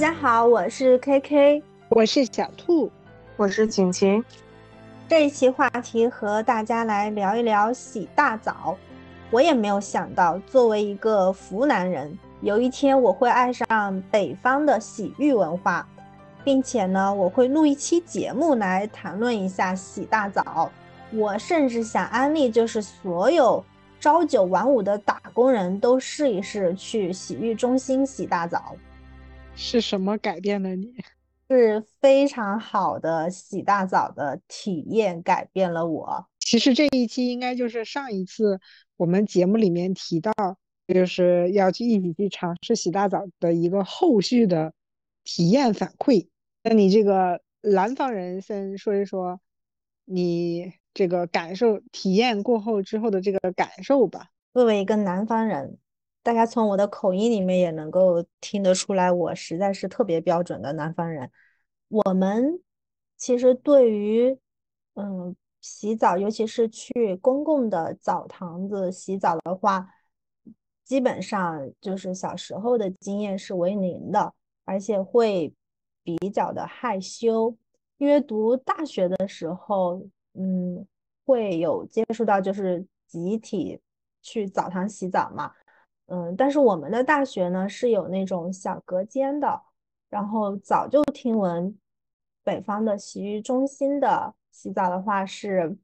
家好，我是 KK，我是小兔，我是晴晴。这一期话题和大家来聊一聊洗大澡。我也没有想到，作为一个湖南人，有一天我会爱上北方的洗浴文化，并且呢，我会录一期节目来谈论一下洗大澡。我甚至想安利，就是所有朝九晚五的打工人都试一试去洗浴中心洗大澡。是什么改变了你？是非常好的洗大澡的体验改变了我。其实这一期应该就是上一次我们节目里面提到，就是要去一起去尝试洗大澡的一个后续的体验反馈。那你这个南方人先说一说你这个感受、体验过后之后的这个感受吧。作为一个南方人。大家从我的口音里面也能够听得出来，我实在是特别标准的南方人。我们其实对于嗯洗澡，尤其是去公共的澡堂子洗澡的话，基本上就是小时候的经验是为零的，而且会比较的害羞。因为读大学的时候，嗯，会有接触到就是集体去澡堂洗澡嘛。嗯，但是我们的大学呢是有那种小隔间的，然后早就听闻北方的洗浴中心的洗澡的话是，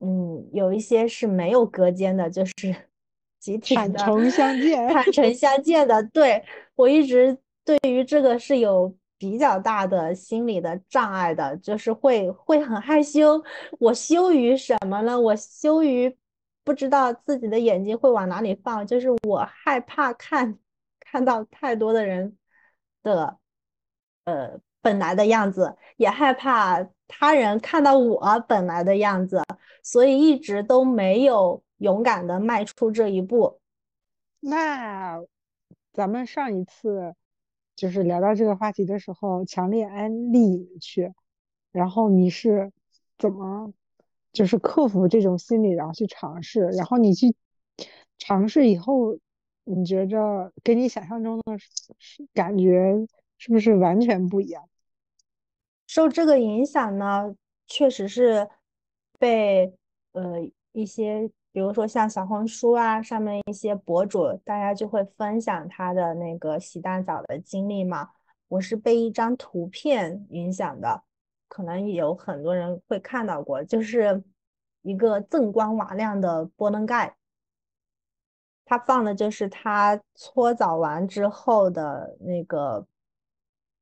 嗯，有一些是没有隔间的，就是 集体的坦诚相见，坦 诚相见的。对我一直对于这个是有比较大的心理的障碍的，就是会会很害羞。我羞于什么呢？我羞于。不知道自己的眼睛会往哪里放，就是我害怕看看到太多的人的呃本来的样子，也害怕他人看到我本来的样子，所以一直都没有勇敢的迈出这一步。那咱们上一次就是聊到这个话题的时候，强烈安利去，然后你是怎么？就是克服这种心理，然后去尝试，然后你去尝试以后，你觉着跟你想象中的感觉是不是完全不一样？受这个影响呢，确实是被呃一些，比如说像小红书啊上面一些博主，大家就会分享他的那个洗大澡的经历嘛。我是被一张图片影响的。可能有很多人会看到过，就是一个锃光瓦亮的波棱盖，它放的就是他搓澡完之后的那个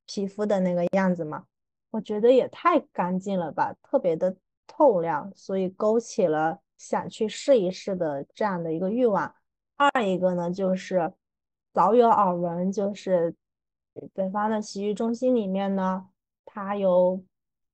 皮肤的那个样子嘛。我觉得也太干净了吧，特别的透亮，所以勾起了想去试一试的这样的一个欲望。二一个呢，就是早有耳闻，就是北方的洗浴中心里面呢，它有。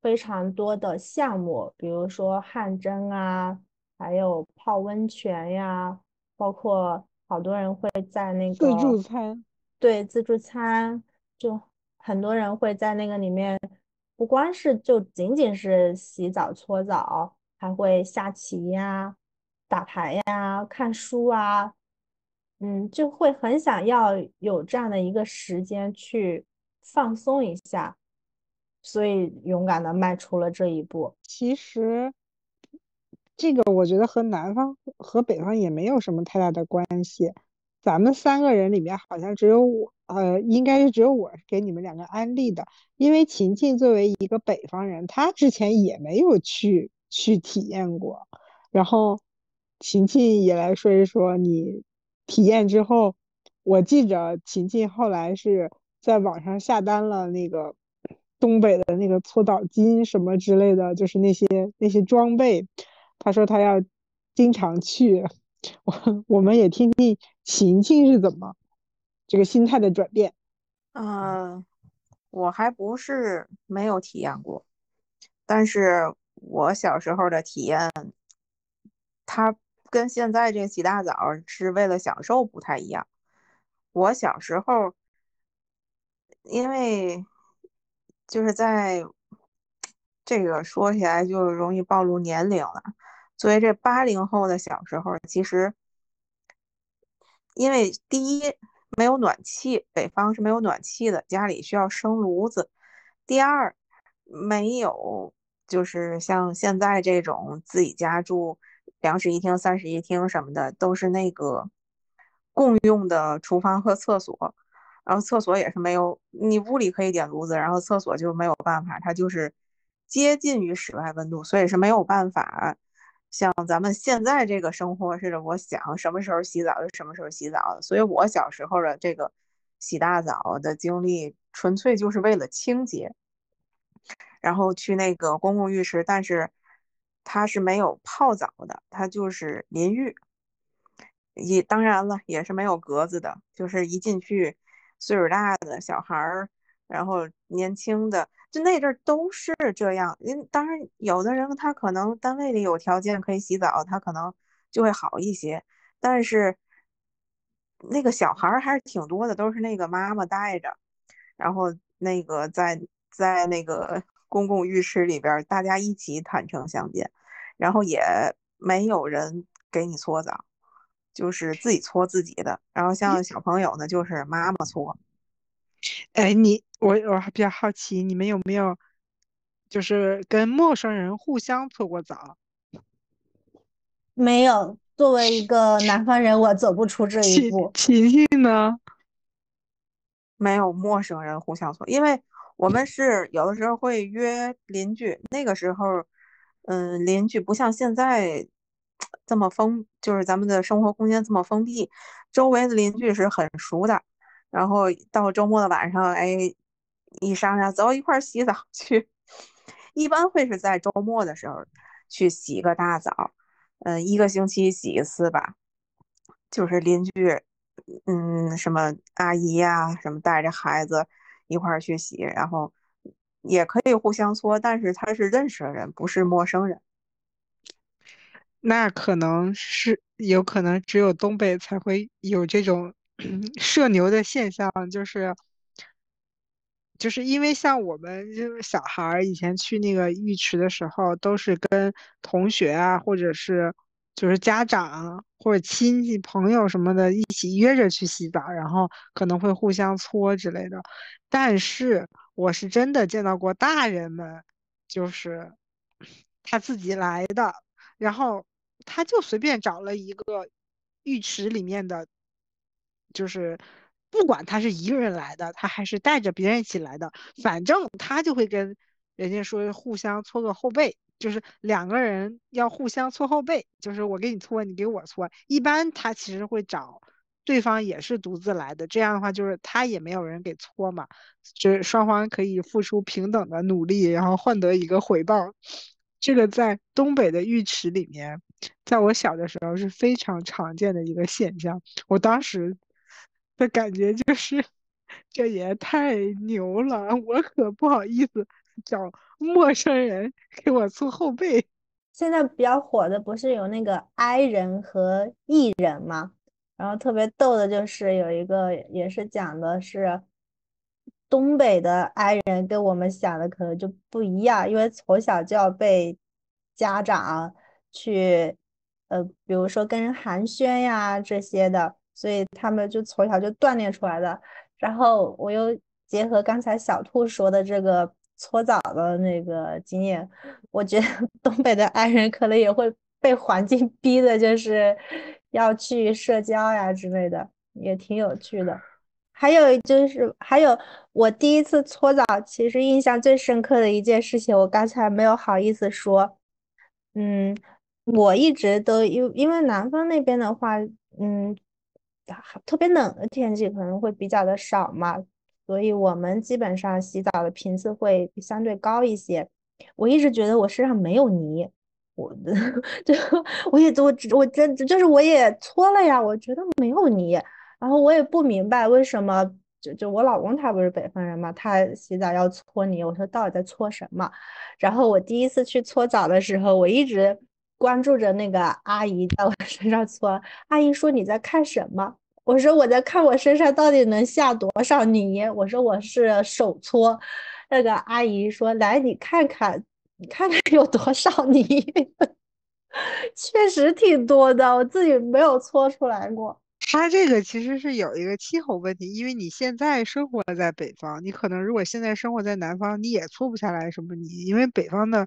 非常多的项目，比如说汗蒸啊，还有泡温泉呀，包括好多人会在那个自助餐，对自助餐，就很多人会在那个里面，不光是就仅仅是洗澡搓澡，还会下棋呀、打牌呀、看书啊，嗯，就会很想要有这样的一个时间去放松一下。所以勇敢的迈出了这一步。其实，这个我觉得和南方和北方也没有什么太大的关系。咱们三个人里面好像只有我，呃，应该是只有我给你们两个安利的。因为琴琴作为一个北方人，她之前也没有去去体验过。然后，琴琴也来说一说你体验之后。我记着琴琴后来是在网上下单了那个。东北的那个搓澡巾什么之类的，就是那些那些装备。他说他要经常去，我我们也听听晴晴是怎么这个心态的转变。嗯，我还不是没有体验过，但是我小时候的体验，它跟现在这洗大澡是为了享受不太一样。我小时候因为。就是在这个说起来就容易暴露年龄了。作为这八零后的小时候，其实因为第一没有暖气，北方是没有暖气的，家里需要生炉子。第二，没有就是像现在这种自己家住两室一厅、三室一厅什么的，都是那个共用的厨房和厕所，然后厕所也是没有，你屋里可以点炉子，然后厕所就没有办法，它就是接近于室外温度，所以是没有办法。像咱们现在这个生活似的，我想什么时候洗澡就什么时候洗澡。所以我小时候的这个洗大澡的经历，纯粹就是为了清洁。然后去那个公共浴池，但是它是没有泡澡的，它就是淋浴。也当然了，也是没有格子的，就是一进去，岁数大的小孩儿，然后年轻的。就那阵儿都是这样，因当然有的人他可能单位里有条件可以洗澡，他可能就会好一些。但是那个小孩儿还是挺多的，都是那个妈妈带着，然后那个在在那个 公共浴室里边，大家一起坦诚相见，然后也没有人给你搓澡，就是自己搓自己的。然后像小朋友呢，就是妈妈搓。哎，你我我还比较好奇，你们有没有就是跟陌生人互相搓过澡？没有，作为一个南方人，我走不出这一步。琪琪呢？没有陌生人互相搓，因为我们是有的时候会约邻居，那个时候，嗯，邻居不像现在这么封，就是咱们的生活空间这么封闭，周围的邻居是很熟的。然后到周末的晚上，哎，一商量走一块儿洗澡去，一般会是在周末的时候去洗个大澡，嗯，一个星期洗一次吧。就是邻居，嗯，什么阿姨呀，什么带着孩子一块儿去洗，然后也可以互相搓，但是他是认识的人，不是陌生人。那可能是有可能只有东北才会有这种。社牛的现象就是，就是因为像我们就是小孩儿以前去那个浴池的时候，都是跟同学啊，或者是就是家长或者亲戚朋友什么的一起约着去洗澡，然后可能会互相搓之类的。但是我是真的见到过大人们，就是 他自己来的，然后他就随便找了一个浴池里面的。就是不管他是一个人来的，他还是带着别人一起来的，反正他就会跟人家说互相搓个后背，就是两个人要互相搓后背，就是我给你搓，你给我搓。一般他其实会找对方也是独自来的，这样的话就是他也没有人给搓嘛，就是双方可以付出平等的努力，然后换得一个回报。这个在东北的浴池里面，在我小的时候是非常常见的一个现象。我当时。的感觉就是，这也太牛了！我可不好意思找陌生人给我搓后背。现在比较火的不是有那个 I 人和 E 人吗？然后特别逗的就是有一个也是讲的是东北的 I 人跟我们想的可能就不一样，因为从小就要被家长去呃，比如说跟人寒暄呀这些的。所以他们就从小就锻炼出来的。然后我又结合刚才小兔说的这个搓澡的那个经验，我觉得 东北的爱人可能也会被环境逼的，就是要去社交呀之类的，也挺有趣的。还有就是，还有我第一次搓澡，其实印象最深刻的一件事情，我刚才没有好意思说。嗯，我一直都因因为南方那边的话，嗯。特别冷的天气可能会比较的少嘛，所以我们基本上洗澡的频次会相对高一些。我一直觉得我身上没有泥，我的 就我也我我真就是我也搓了呀，我觉得没有泥。然后我也不明白为什么，就就我老公他不是北方人嘛，他洗澡要搓泥，我说到底在搓什么？然后我第一次去搓澡的时候，我一直关注着那个阿姨在我 身上搓，阿姨说你在看什么？我说我在看我身上到底能下多少泥。我说我是手搓，那个阿姨说来你看看，你看看有多少泥，确实挺多的，我自己没有搓出来过。它这个其实是有一个气候问题，因为你现在生活在北方，你可能如果现在生活在南方，你也搓不下来什么泥，因为北方的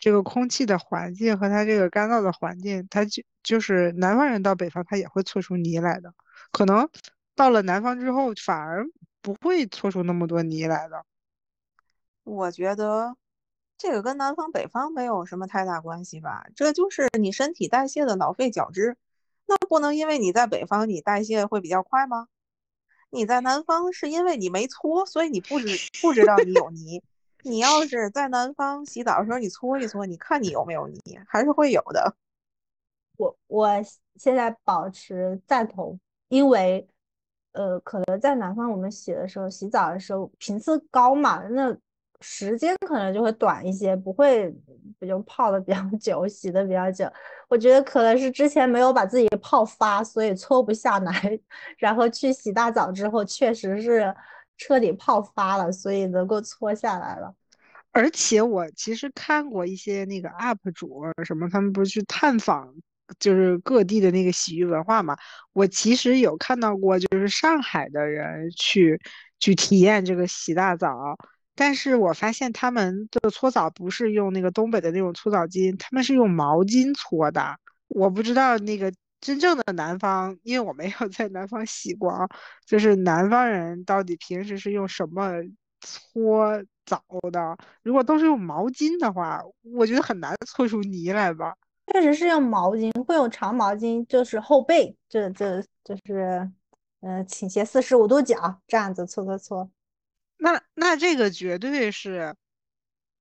这个空气的环境和它这个干燥的环境，它就就是南方人到北方他也会搓出泥来的，可能到了南方之后反而不会搓出那么多泥来的。我觉得这个跟南方北方没有什么太大关系吧，这就是你身体代谢的脑废角质。那不能因为你在北方，你代谢会比较快吗？你在南方是因为你没搓，所以你不知不知道你有泥。你要是在南方洗澡的时候，你搓一搓，你看你有没有泥，还是会有的。我我现在保持赞同，因为呃，可能在南方我们洗的时候，洗澡的时候频次高嘛，那。时间可能就会短一些，不会不就泡的比较 久，洗的比较久。我觉得可能是之前没有把自己泡发，所以搓不下来。然后去洗大澡之后，确实是彻底泡发了，所以能够搓下来了。而且我其实看过一些那个 UP 主什么，他们不是去探访，就是各地的那个洗浴文化嘛。我其实有看到过，就是上海的人去去体验这个洗大澡。但是我发现他们的搓澡不是用那个东北的那种搓澡巾，他们是用毛巾搓的。我不知道那个真正的南方，因为我没有在南方洗过啊，就是南方人到底平时是用什么搓澡的？如果都是用毛巾的话，我觉得很难搓出泥来吧。确实是用毛巾，会用长毛巾，就是后背，这这就是，嗯，倾斜四十五度角这样子搓搓搓。那那这个绝对是，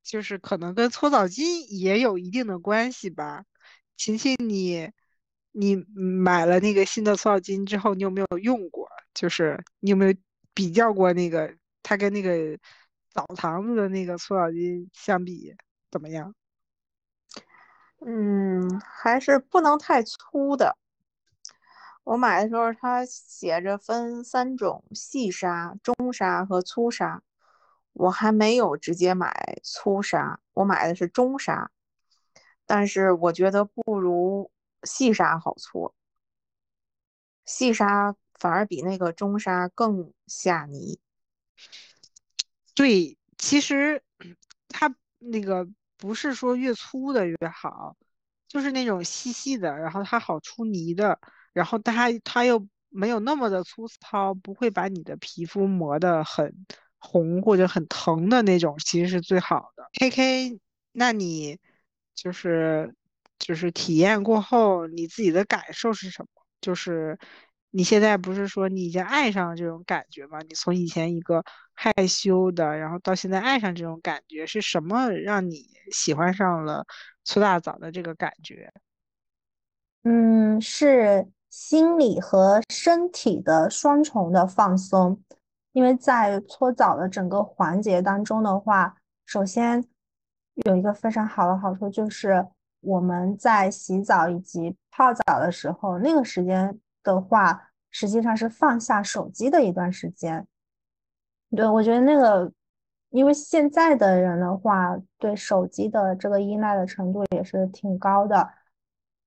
就是可能跟搓澡巾也有一定的关系吧。琴琴，你你买了那个新的搓澡巾之后，你有没有用过？就是你有没有比较过那个它跟那个澡堂子的那个搓澡巾相比怎么样？嗯，还是不能太粗的。我买的时候，它写着分三种：细沙、中沙和粗沙。我还没有直接买粗沙，我买的是中沙，但是我觉得不如细沙好搓。细沙反而比那个中沙更下泥。对，其实 它那个不是说越粗的越好，就是那种细细的，然后它好出泥的。然后它它又没有那么的粗糙，不会把你的皮肤磨得很红或者很疼的那种，其实是最好的。K K，那你就是就是体验过后，你自己的感受是什么？就是你现在不是说你已经爱上了这种感觉吗？你从以前一个害羞的，然后到现在爱上这种感觉，是什么让你喜欢上了搓大澡的这个感觉？嗯，是。心理和身体的双重的放松，因为在搓澡的整个环节当中的话，首先有一个非常好的好处就是我们在洗澡以及泡澡的时候，那个时间的话，实际上是放下手机的一段时间。对，我觉得那个，因为现在的人的话，对手机的这个依赖的程度也是挺高的。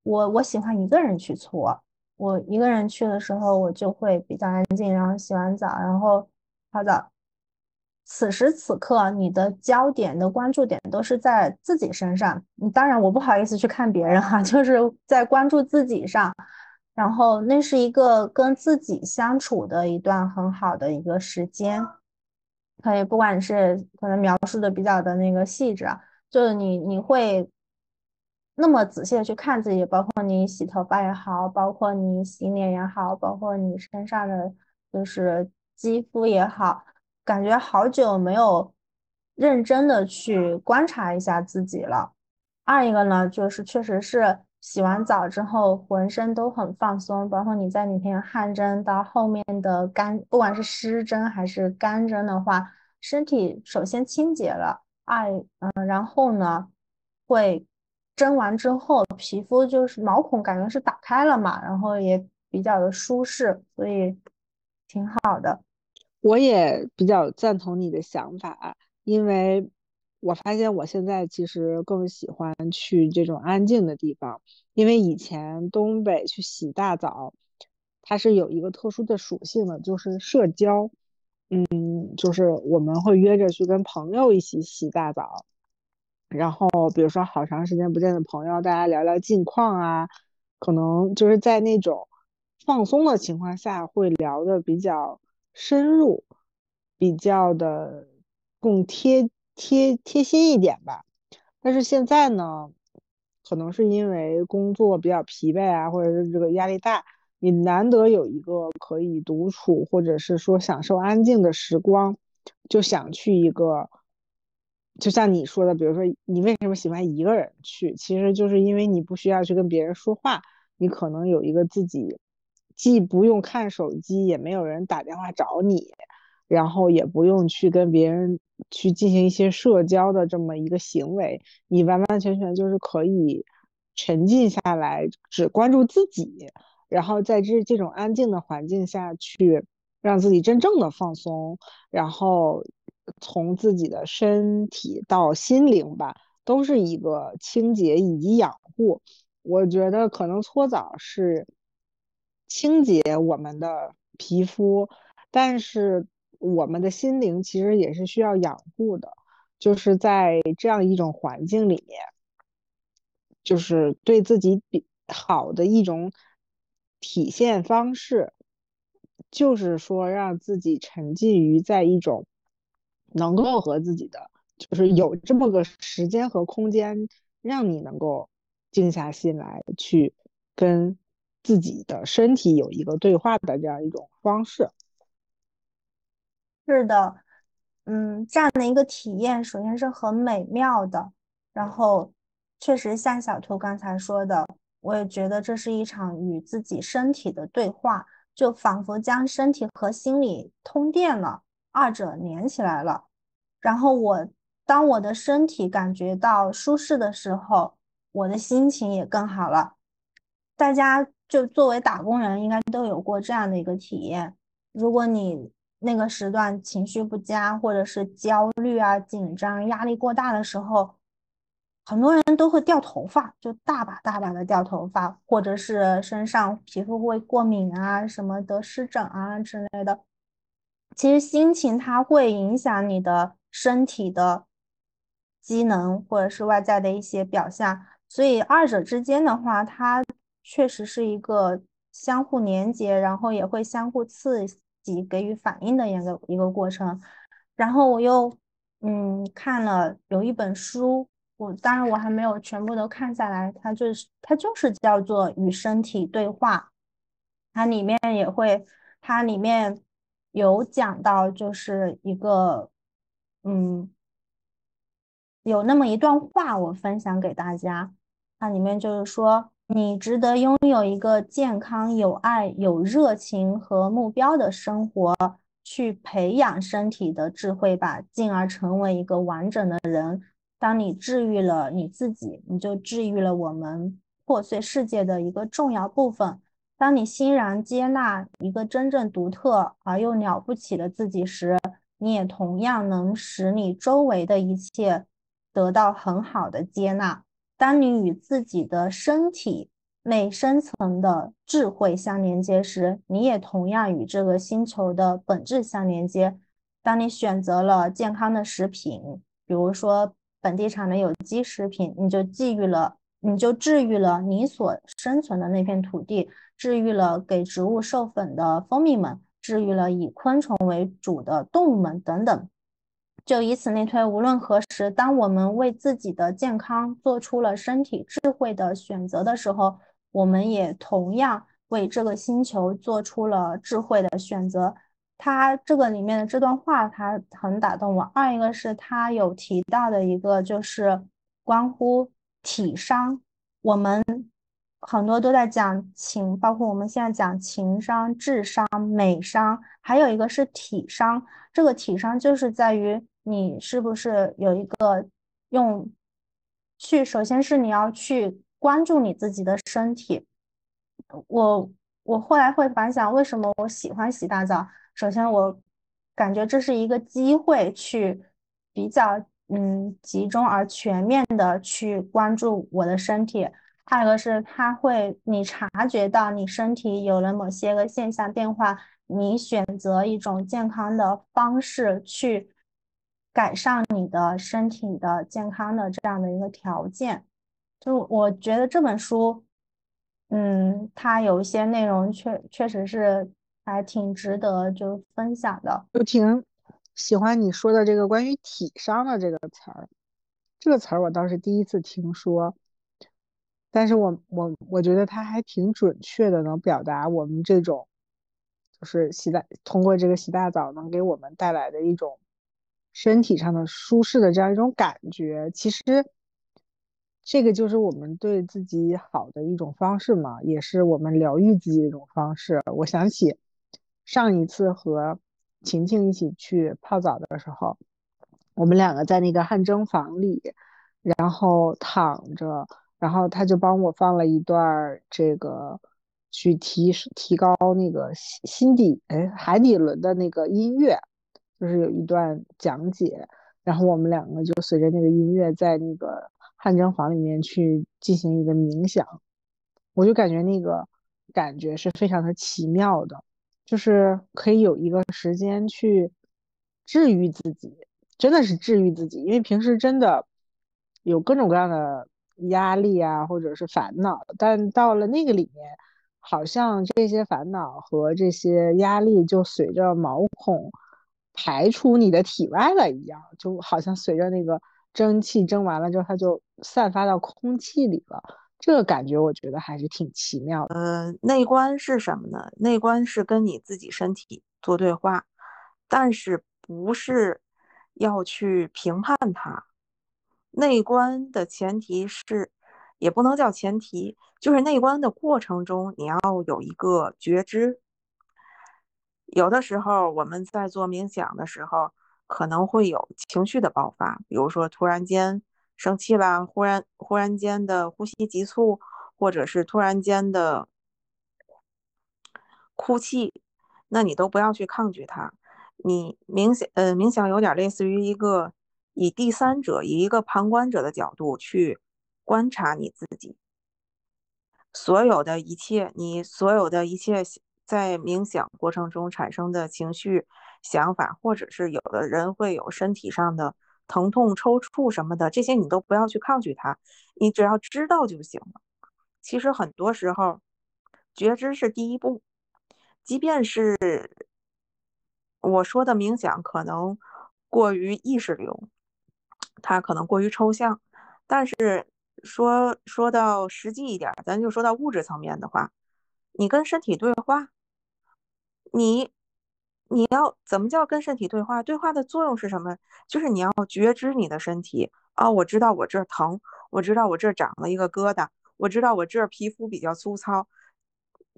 我我喜欢一个人去搓。我一个人去的时候，我就会比较安静，然后洗完澡，然后泡澡。此时此刻，你的焦点的关注点都是在自己身上。你当然，我不好意思去看别人哈，就是在关注自己上。然后，那是一个跟自己相处的一段很好的一个时间。可以，不管是可能描述的比较的那个细致，就是你你会。那么仔细的去看自己，包括你洗头发也好，包括你洗脸也好，包括你身上的就是肌肤也好，感觉好久没有认真的去观察一下自己了。二一个呢，就是确实是洗完澡之后浑身都很放松，包括你在里面汗蒸到后面的干，不管是湿蒸还是干蒸的话，身体首先清洁了，二嗯，然后呢会。蒸完之后，皮肤就是毛孔感觉是打开了嘛，然后也比较的舒适，所以挺好的。我也比较赞同你的想法，因为我发现我现在其实更喜欢去这种安静的地方，因为以前东北去洗大澡，它是有一个特殊的属性的，就是社交。嗯，就是我们会约着去跟朋友一起洗大澡，然后比如说好长时间不见的朋友，大家聊聊近况啊，可能就是在那种放松的情况下会聊的比较深入，比较的更贴贴贴心一点吧。但是现在呢，可能是因为工作比较疲惫啊，或者是这个压力大。你难得有一个可以独处，或者是说享受安静的时光，就想去一个，就像你说的，比如说你为什么喜欢一个人去，其实就是因为你不需要去跟别人说话，你可能有一个自己，既不用看手机，也没有人打电话找你，然后也不用去跟别人去进行一些社交的这么一个行为，你完完全全就是可以沉浸下来，只关注自己。然后在这这种安静的环境下去，让自己真正的放松，然后从自己的身体到心灵吧，都是一个清洁以及养护。我觉得可能搓澡是清洁我们的皮肤，但是我们的心灵其实也是需要养护的，就是在这样一种环境里面，就是对自己比好的一种。体现方式就是说，让自己沉浸于在一种能够和自己的，就是有这么个时间和空间，让你能够静下心来，去跟自己的身体有一个对话的这样一种方式。是的，嗯，这样的一个体验，首先是很美妙的，然后确实像小兔刚才说的。我也觉得这是一场与自己身体的对话，就仿佛将身体和心理通电了，二者连起来了。然后我当我的身体感觉到舒适的时候，我的心情也更好了。大家就作为打工人，应该都有过这样的一个体验。如果你那个时段情绪不佳，或者是焦虑啊、紧张、压力过大的时候，很多人都会掉头发，就大把大把的掉头发，或者是身上皮肤会过敏啊，什么得湿疹啊之类的。其实心情它会影响你的身体的机能，或者是外在的一些表象。所以二者之间的话，它确实是一个相互连接，然后也会相互刺激、给予反应的一个一个过程。然后我又嗯看了有一本书。我当然我还没有全部都看下来，它就是它就是叫做与身体对话，它里面也会，它里面有讲到就是一个，嗯，有那么一段话我分享给大家，它里面就是说，你值得拥有一个健康、有爱、有热情和目标的生活，去培养身体的智慧吧，进而成为一个完整的人。当你治愈了你自己，你就治愈了我们破碎世界的一个重要部分。当你欣然接纳一个真正独特而又了不起的自己时，你也同样能使你周围的一切得到很好的接纳。当你与自己的身体内深层的智慧相连接时，你也同样与这个星球的本质相连接。当你选择了健康的食品，比如说。本地产的有机食品，你就治愈了，你就治愈了你所生存的那片土地，治愈了给植物授粉的蜂蜜们，治愈了以昆虫为主的动物们等等。就以此类推，无论何时，当我们为自己的健康做出了身体智慧的选择的时候，我们也同样为这个星球做出了智慧的选择。他这个里面的这段话，他很打动我。二一个是他有提到的一个，就是关乎体商。我们很多都在讲情，包括我们现在讲情商、智商、美商，还有一个是体商。这个体商就是在于你是不是有一个用去，首先是你要去关注你自己的身体。我我后来会反想，为什么我喜欢洗大澡？首先，我感觉这是一个机会，去比较嗯集中而全面的去关注我的身体。还有个是它会你察觉到你身体有了某些个现象变化，你选择一种健康的方式去改善你的身体的健康的这样的一个条件。就我觉得这本书，嗯，它有一些内容确确实是还挺值得就分享的。就挺喜欢你说的这个关于体商的这个词儿，这个词儿我倒是第一次听说，但是我我我觉得它还挺准确的，能表达我们这种就是洗大通过这个洗大澡能给我们带来的一种身体上的舒适的这样一种感觉，其实。这个就是我们对自己好的一种方式嘛，也是我们疗愈自己的一种方式。我想起上一次和晴晴一起去泡澡的时候，我们两个在那个汗蒸房里，然后躺着，然后他就帮我放了一段这个去提提高那个心心底哎海底轮的那个音乐，就是有一段讲解，然后我们两个就随着那个音乐在那个。汗蒸房里面去进行一个冥想，我就感觉那个感觉是非常的奇妙的，就是可以有一个时间去治愈自己，真的是治愈自己。因为平时真的有各种各样的压力啊，或者是烦恼，但到了那个里面，好像这些烦恼和这些压力就随着毛孔排出你的体外了一样，就好像随着那个。蒸汽蒸完了之后，它就散发到空气里了。这个感觉我觉得还是挺奇妙的。呃，内观是什么呢？内观是跟你自己身体做对话，但是不是要去评判它。内观的前提是，也不能叫前提，就是内观的过程中你要有一个觉知。有的时候我们在做冥想的时候。可能会有情绪的爆发，比如说突然间生气啦，忽然忽然间的呼吸急促，或者是突然间的哭泣，那你都不要去抗拒它。你冥想，呃，冥想有点类似于一个以第三者、以一个旁观者的角度去观察你自己，所有的一切，你所有的一切在冥想过程中产生的情绪。想法，或者是有的人会有身体上的疼痛、抽搐什么的，这些你都不要去抗拒它，你只要知道就行了。其实很多时候，觉知是第一步。即便是我说的冥想可能过于意识流，它可能过于抽象，但是说说到实际一点，咱就说到物质层面的话，你跟身体对话，你。你要怎么叫跟身体对话？对话的作用是什么？就是你要觉知你的身体啊！我知道我这儿疼，我知道我这儿长了一个疙瘩，我知道我这儿皮肤比较粗糙。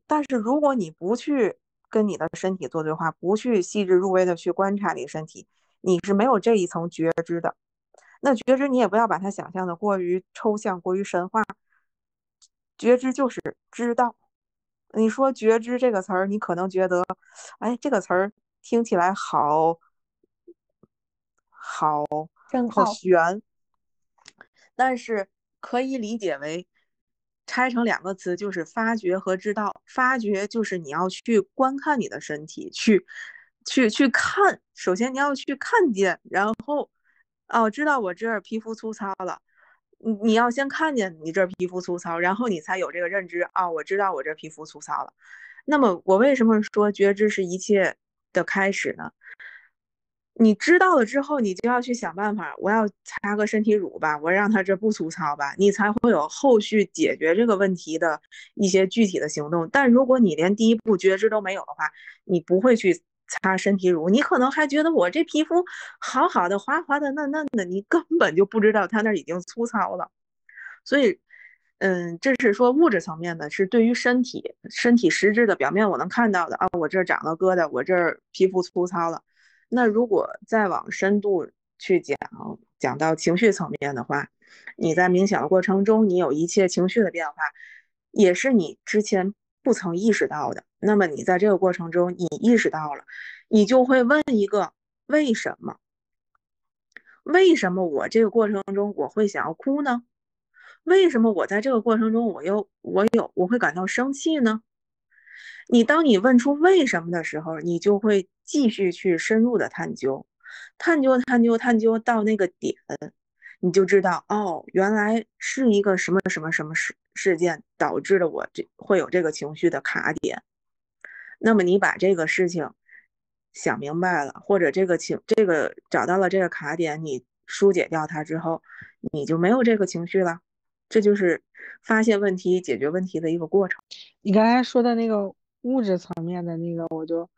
但是如果你不去跟你的身体做对话，不去细致入微的去观察你身体，你是没有这一层觉知的。那觉知你也不要把它想象的过于抽象、过于神话。觉知就是知道。你说觉知这个词儿，你可能觉得，哎，这个词儿。听起来好好好悬，但是可以理解为拆成两个词，就是发掘和知道。发掘就是你要去观看你的身体，去去去看。首先你要去看见，然后哦，知道我这儿皮肤粗糙了。你你要先看见你这皮肤粗糙，然后你才有这个认知啊，我知道我这皮肤粗糙了。那么我为什么说觉知是一切？的开始呢？你知道了之后，你就要去想办法。我要擦个身体乳吧，我让它这不粗糙吧，你才会有后续解决这个问题的一些具体的行动。但如果你连第一步觉知都没有的话，你不会去擦身体乳，你可能还觉得我这皮肤好好的、滑滑的、嫩嫩的，你根本就不知道它那已经粗糙了。所以。嗯，这是说物质层面的，是对于身体身体实质的表面我能看到的啊，我这长了疙瘩，我这儿皮肤粗糙了。那如果再往深度去讲，讲到情绪层面的话，你在冥想的过程中，你有一切情绪的变化，也是你之前不曾意识到的。那么你在这个过程中，你意识到了，你就会问一个为什么？为什么我这个过程中我会想要哭呢？为什么我在这个过程中，我又我有我会感到生气呢？你当你问出为什么的时候，你就会继续去深入的探究，探究探究探究到那个点，你就知道哦，原来是一个什么什么什么事事件导致了我这会有这个情绪的卡点。那么你把这个事情想明白了，或者这个情这个找到了这个卡点，你疏解掉它之后，你就没有这个情绪了。这就是发现问题、解决问题的一个过程。你刚才说的那个物质层面的那个，我就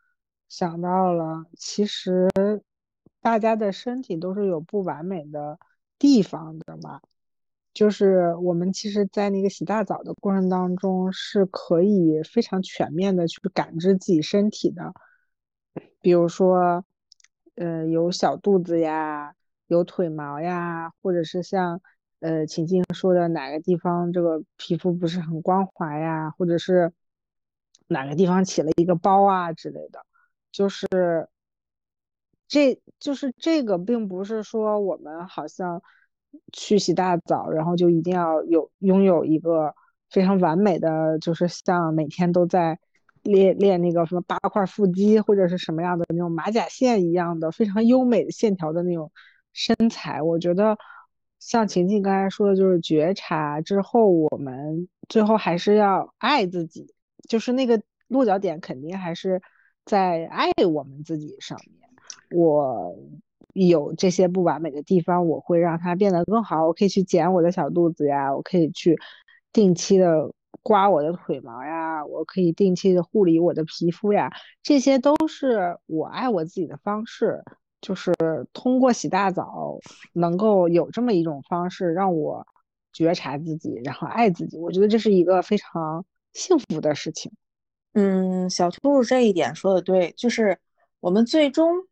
想到了，其实大家的身体都是有不完美的地方的嘛。就是我们其实，在那个洗大澡的过程当中，是可以非常全面的去感知自己身体的。比如说，呃，有小肚子呀，有腿毛呀，或者是像。呃，晴晴说的哪个地方这个皮肤不是很光滑呀，或者是哪个地方起了一个包啊之类的，就是这就是这个，并不是说我们好像去洗大澡，然后就一定要有拥有一个非常完美的，就是像每天都在练练那个什么八块腹肌或者是什么样的那种马甲线一样的非常优美的线条的那种身材，我觉得。像晴晴刚才说的，就是觉察之后，我们最后还是要爱自己，就是那个落脚点肯定还是在爱我们自己上面。我有这些不完美的地方，我会让它变得更好。我可以去减我的小肚子呀，我可以去定期的刮我的腿毛呀，我可以定期的护理我的皮肤呀，这些都是我爱我自己的方式。就是通过洗大澡，能够有这么一种方式让我觉察自己，然后爱自己。我觉得这是一个非常幸福的事情。嗯，小兔这一点说的对，就是我们最终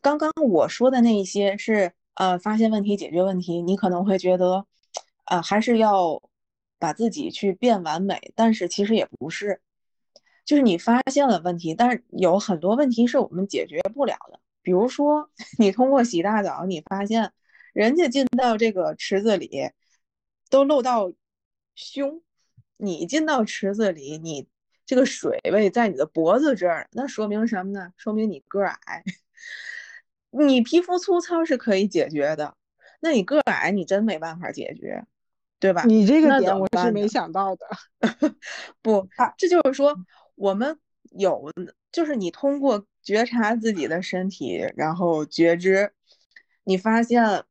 刚刚我说的那一些是呃发现问题、解决问题。你可能会觉得啊，还是要把自己去变完美，但是其实也不是，就是你发现了问题，但是有很多问题是我们解决不了的。比如说，你通过洗大澡，你发现人家进到这个池子里都漏到胸，你进到池子里，你这个水位在你的脖子这儿，那说明什么呢？说明你个矮。你皮肤粗糙是可以解决的，那你个儿矮，你真没办法解决，对吧？你这个点我是没想到的。不，这就是说我们有，就是你通过。觉察自己的身体，然后觉知，你发现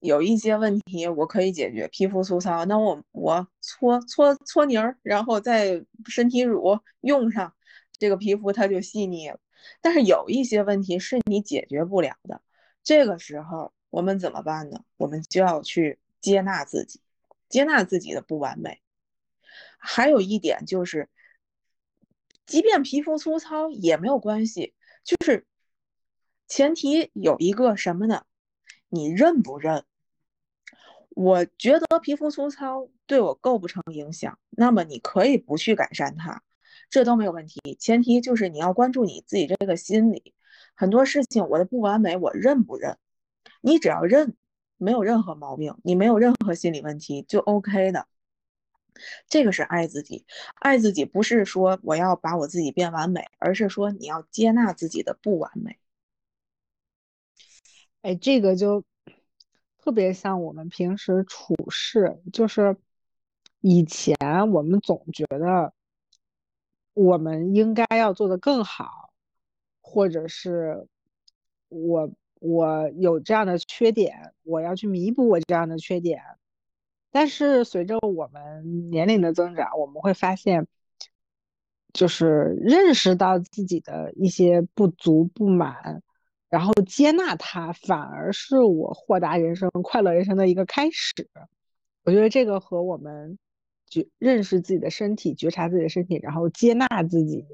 有一些问题我可以解决，皮肤粗糙，那我我搓搓搓泥儿，然后再身体乳用上，这个皮肤它就细腻了。但是有一些问题是你解决不了的，这个时候我们怎么办呢？我们就要去接纳自己，接纳自己的不完美。还有一点就是，即便皮肤粗糙也没有关系。就是前提有一个什么呢？你认不认？我觉得皮肤粗糙对我构不成影响，那么你可以不去改善它，这都没有问题。前提就是你要关注你自己这个心理，很多事情我的不完美我认不认？你只要认，没有任何毛病，你没有任何心理问题就 OK 的。这个是爱自己，爱自己不是说我要把我自己变完美，而是说你要接纳自己的不完美。哎，这个就特别像我们平时处事，就是以前我们总觉得我们应该要做的更好，或者是我我有这样的缺点，我要去弥补我这样的缺点。但是随着我们年龄的增长，我们会发现，就是认识到自己的一些不足不满，然后接纳它，反而是我豁达人生、快乐人生的一个开始。我觉得这个和我们觉认识自己的身体、觉察自己的身体，然后接纳自己，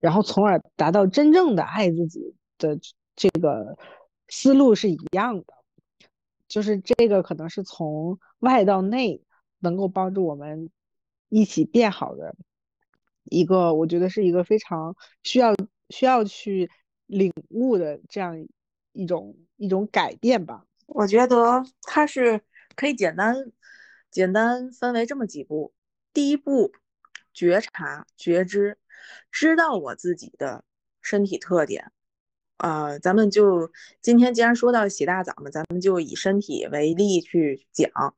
然后从而达到真正的爱自己的这个思路是一样的。就是这个可能是从外到内能够帮助我们一起变好的一个，我觉得是一个非常需要需要去领悟的这样一种一种改变吧。我觉得它是可以简单简单分为这么几步。第一步，觉察、觉知，知道我自己的身体特点。呃，咱们就今天既然说到洗大澡嘛，咱们就以身体为例去讲。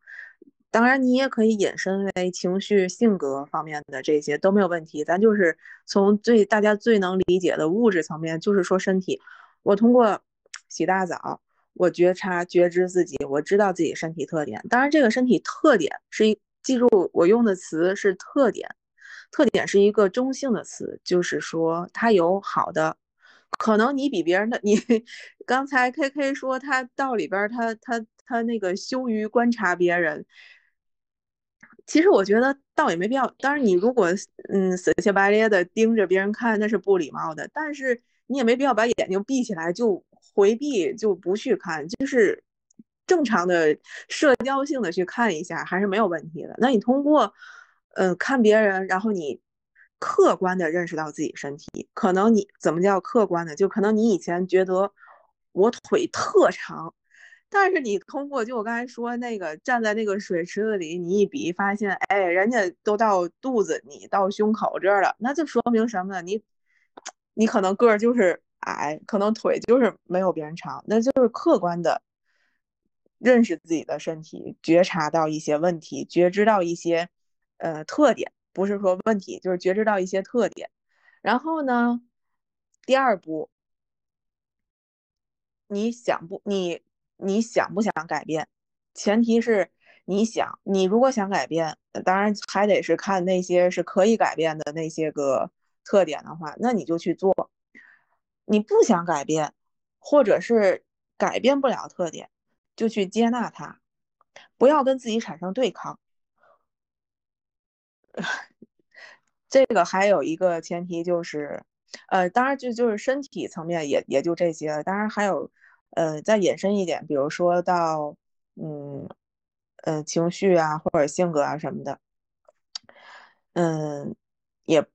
当然，你也可以引申为情绪、性格方面的这些都没有问题。咱就是从最大家最能理解的物质层面，就是说身体。我通过洗大澡，我觉察、觉知自己，我知道自己身体特点。当然，这个身体特点是一，记住我用的词是特点。特点是一个中性的词，就是说它有好的。可能你比别人的，你 刚才 K K 说他到里边他他他那个羞于观察别人。其实我觉得倒也没必要。当然，你如果嗯死乞白咧的盯着别人看，那是不礼貌的。但是你也没必要把眼睛闭起来就回避就不去看，就是正常的社交性的去看一下还是没有问题的。那你通过嗯看别人，然后你客观的认识到自己身体，可能你怎么叫客观的？就可能你以前觉得我腿特长。但是你通过就我刚才说那个站在那个水池子里，你一比发现，哎，人家都到肚子，你到胸口这儿了，那就说明什么呢？你你可能个儿就是矮，可能腿就是没有别人长，那就是客观的认识自己的身体，觉察到一些问题，觉知到一些呃特点，不是说问题，就是觉知到一些特点。然后呢，第二步，你想不你。你想不想改变？前提是你想。你如果想改变，当然还得是看那些是可以改变的那些个特点的话，那你就去做。你不想改变，或者是改变不了特点，就去接纳它，不要跟自己产生对抗。这个还有一个前提就是，呃，当然就就是身体层面也也就这些。当然还有。呃，再延伸一点，比如说到，嗯，呃，情绪啊，或者性格啊什么的，嗯，也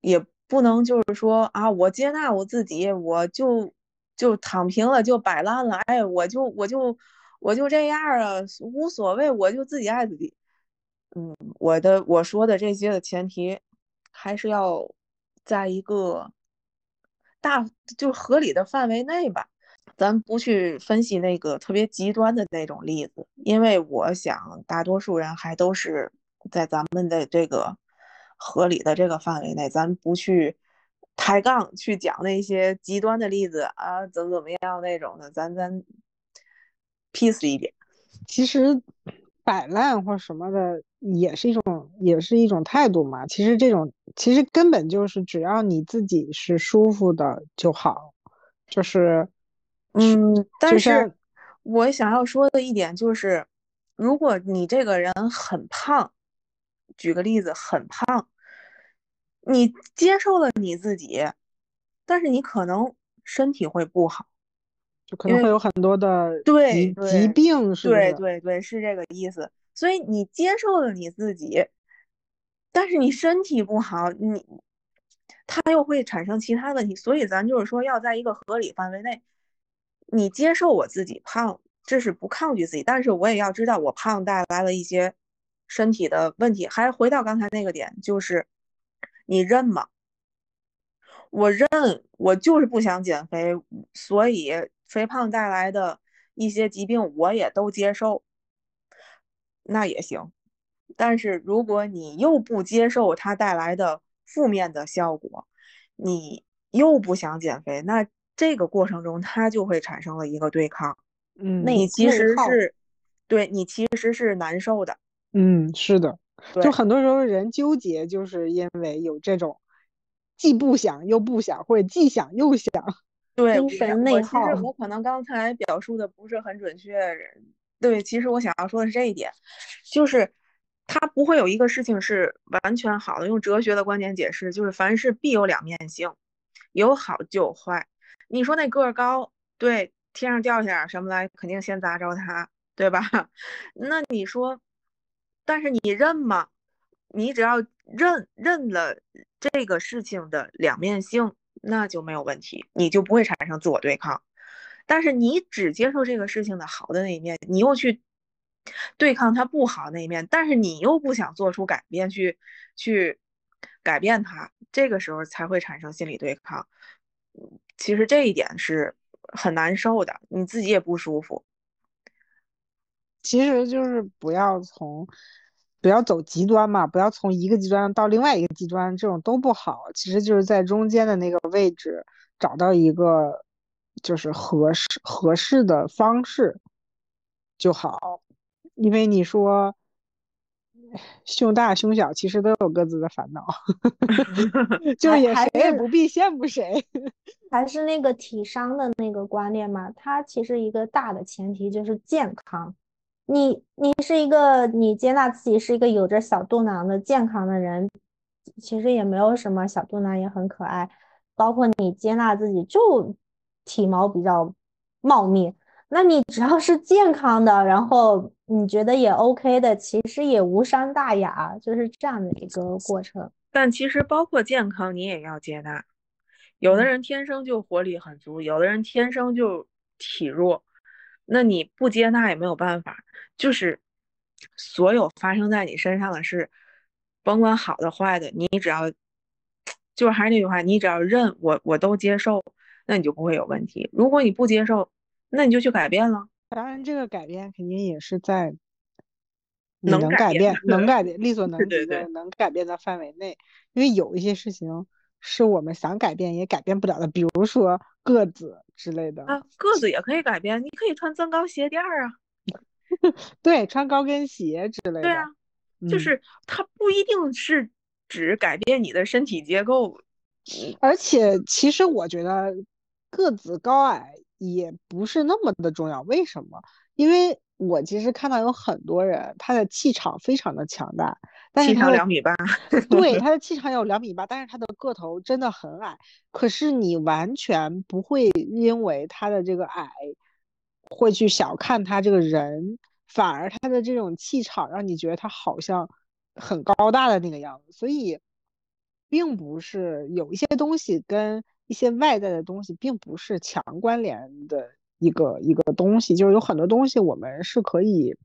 也不能就是说啊，我接纳我自己，我就就躺平了，就摆烂了，哎，我就我就我就这样啊，无所谓，我就自己爱自己。嗯，我的我说的这些的前提，还是要在一个大就合理的范围内吧。咱不去分析那个特别极端的那种例子，因为我想大多数人还都是在咱们的这个合理的这个范围内，咱不去抬杠去讲那些极端的例子啊，怎么怎么样那种的，咱咱 peace 一点。其实摆烂或什么的也是一种，也是一种态度嘛。其实这种其实根本就是只要你自己是舒服的就好，就是。嗯，但是我想要说的一点就是，如果你这个人很胖，举个例子，很胖，你接受了你自己，但是你可能身体会不好，就可能会有很多的对疾病，是对对对，是这个意思。所以你接受了你自己，但是你身体不好，你他又会产生其他问题。所以咱就是说，要在一个合理范围内。你接受我自己胖，这是不抗拒自己，但是我也要知道我胖带来了一些身体的问题。还回到刚才那个点，就是你认吗？我认，我就是不想减肥，所以肥胖带来的一些疾病我也都接受，那也行。但是如果你又不接受它带来的负面的效果，你又不想减肥，那。这个过程中，它就会产生了一个对抗，嗯，那你其实是，对你其实是难受的，嗯，是的，就很多时候人纠结，就是因为有这种既不想又不想，或者既想又想，对，精神内耗。我可能刚才表述的不是很准确，对，其实我想要说的是这一点，就是它不会有一个事情是完全好的。用哲学的观点解释，就是凡事必有两面性，有好就有坏。你说那个儿高，对，天上掉下点什么来，肯定先砸着他，对吧？那你说，但是你认吗？你只要认认了这个事情的两面性，那就没有问题，你就不会产生自我对抗。但是你只接受这个事情的好的那一面，你又去对抗他不好那一面，但是你又不想做出改变去去改变他，这个时候才会产生心理对抗。其实这一点是很难受的，你自己也不舒服。其实就是不要从不要走极端嘛，不要从一个极端到另外一个极端，这种都不好。其实就是在中间的那个位置找到一个就是合适合适的方式就好。因为你说胸大胸小，其实都有各自的烦恼，就也谁也不必羡慕谁。还是那个体商的那个观念嘛，它其实一个大的前提就是健康。你你是一个你接纳自己是一个有着小肚腩的健康的人，其实也没有什么小肚腩也很可爱。包括你接纳自己就体毛比较茂密，那你只要是健康的，然后你觉得也 OK 的，其实也无伤大雅，就是这样的一个过程。但其实包括健康，你也要接纳。有的人天生就活力很足，有的人天生就体弱。那你不接纳也没有办法，就是所有发生在你身上的事，甭管好的坏的，你只要就是还是那句话，你只要认我，我都接受，那你就不会有问题。如果你不接受，那你就去改变了。当然，这个改变肯定也是在能改变、能改 变、力所能及的、能改变的范围内。因为有一些事情是我们想改变也改变不了的，比如说个子。之类的啊，个子也可以改变，你可以穿增高鞋垫儿啊，对，穿高跟鞋之类的。对啊，就是它不一定是只改变你的身体结构，而且其实我觉得个子高矮也不是那么的重要。为什么？因为我其实看到有很多人，他的气场非常的强大。气场两米八，对，他的气场有两米八，但是他的个头真的很矮。可是你完全不会因为他的这个矮，会去小看他这个人，反而他的这种气场让你觉得他好像很高大的那个样子。所以，并不是有一些东西跟一些外在的东西并不是强关联的一个一个东西，就是有很多东西我们是可以。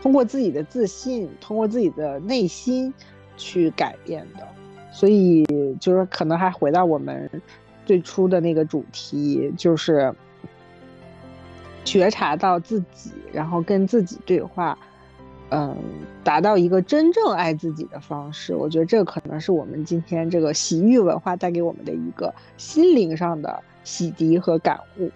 通过自己的自信，通过自己的内心去改变的，所以就是可能还回到我们最初的那个主题，就是觉察到自己，然后跟自己对话，嗯，达到一个真正爱自己的方式。我觉得这可能是我们今天这个洗浴文化带给我们的一个心灵上的洗涤和感悟。